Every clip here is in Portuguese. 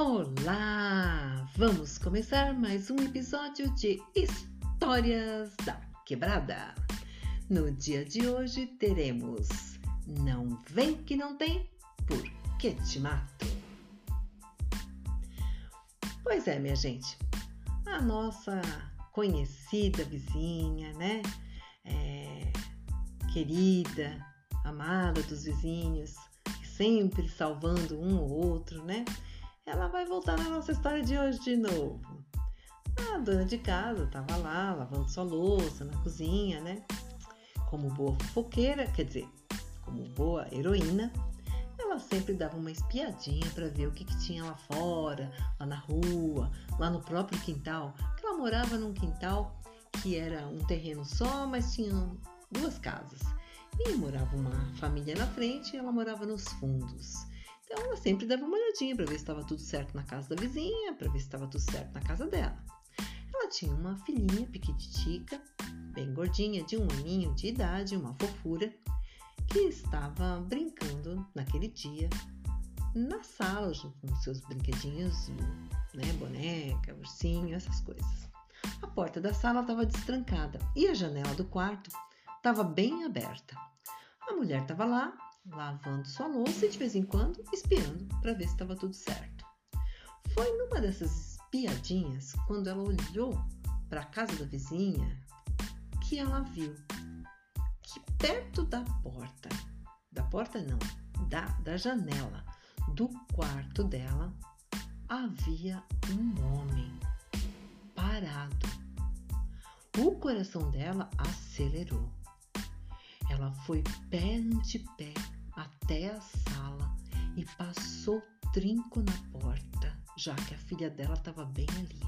Olá! Vamos começar mais um episódio de Histórias da Quebrada. No dia de hoje teremos Não Vem Que Não Tem, Por Que Te Mato? Pois é, minha gente, a nossa conhecida vizinha, né? É, querida, amada dos vizinhos, sempre salvando um ou outro, né? Ela vai voltar na nossa história de hoje de novo. A dona de casa estava lá lavando sua louça na cozinha, né? Como boa fofoqueira, quer dizer, como boa heroína, ela sempre dava uma espiadinha para ver o que, que, tinha lá fora, lá na rua, lá no próprio quintal. Que ela morava num quintal que era um terreno só, mas tinha duas casas. E morava uma família na frente e ela morava nos fundos. Então ela sempre dava uma olhadinha para ver se estava tudo certo na casa da vizinha, para ver se estava tudo certo na casa dela. Ela tinha uma filhinha pequititica, bem gordinha, de um aninho de idade, uma fofura, que estava brincando naquele dia na sala com seus brinquedinhos, né, boneca, ursinho, essas coisas. A porta da sala estava destrancada e a janela do quarto estava bem aberta. A mulher estava lá, lavando sua louça e de vez em quando espiando para ver se estava tudo certo. Foi numa dessas espiadinhas, quando ela olhou para a casa da vizinha, que ela viu que perto da porta, da porta não, da, da janela do quarto dela, havia um homem parado. O coração dela acelerou. Ela foi pé ante pé até a sala e passou trinco na porta, já que a filha dela estava bem ali.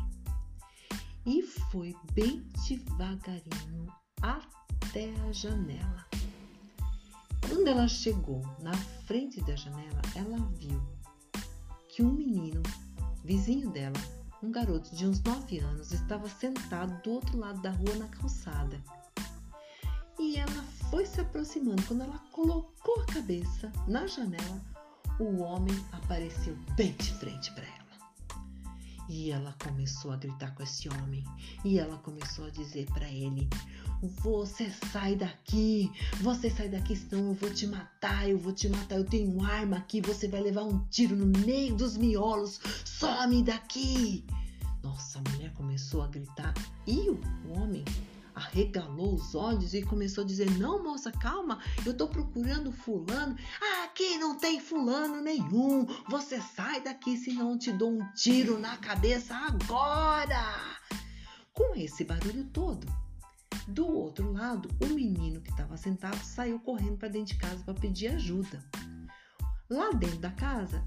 E foi bem devagarinho até a janela. Quando ela chegou na frente da janela, ela viu que um menino, vizinho dela, um garoto de uns 9 anos, estava sentado do outro lado da rua na calçada. Foi se aproximando. Quando ela colocou a cabeça na janela, o homem apareceu bem de frente para ela. E ela começou a gritar com esse homem. E ela começou a dizer para ele: Você sai daqui, você sai daqui, senão eu vou te matar, eu vou te matar. Eu tenho arma aqui, você vai levar um tiro no meio dos miolos. Some daqui! Nossa, a mulher começou a gritar e o homem arregalou os olhos e começou a dizer: Não, moça, calma, eu tô procurando fulano. Aqui não tem fulano nenhum. Você sai daqui, senão eu te dou um tiro na cabeça agora. Com esse barulho todo, do outro lado, o menino que estava sentado saiu correndo para dentro de casa para pedir ajuda. Lá dentro da casa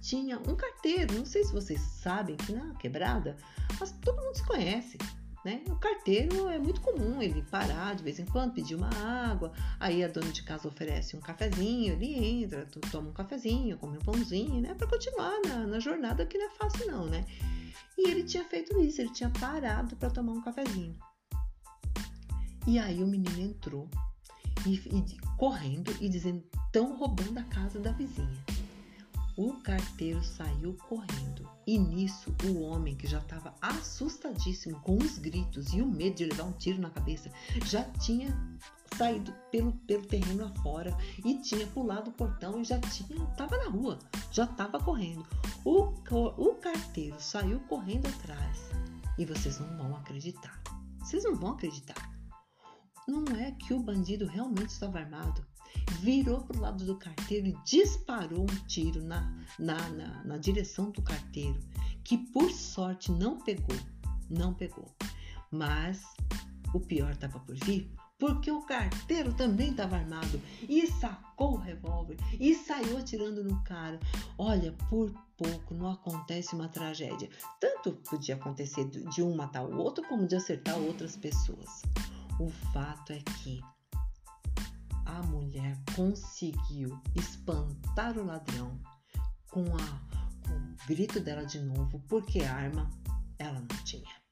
tinha um carteiro. Não sei se vocês sabem que na quebrada mas todo mundo se conhece. Né? O carteiro é muito comum ele parar de vez em quando, pedir uma água, aí a dona de casa oferece um cafezinho, ele entra, toma um cafezinho, come um pãozinho, né? Para continuar na, na, jornada que não é fácil não, né? E ele tinha feito isso, ele tinha parado para tomar um cafezinho. E aí o menino entrou e, e correndo e dizendo, estão roubando a casa da vizinha. O carteiro saiu correndo e nisso o homem, que já estava assustadíssimo com os gritos e o medo de levar um tiro na cabeça, já tinha saído pelo, pelo terreno afora e tinha pulado o portão e já tinha estava na rua, já estava correndo. O, o carteiro saiu correndo atrás e vocês não vão acreditar. Vocês não vão acreditar. Não é que o bandido realmente estava armado virou para o lado do carteiro e disparou um tiro na, na, na, na direção do carteiro, que por sorte não pegou, não pegou. Mas o pior estava por vir, porque o carteiro também estava armado e sacou o revólver e saiu atirando no cara. Olha, por pouco não acontece uma tragédia. Tanto podia acontecer de um matar o outro, como de acertar outras pessoas. O fato é que a mulher conseguiu espantar o ladrão com, a, com o grito dela de novo, porque arma ela não tinha.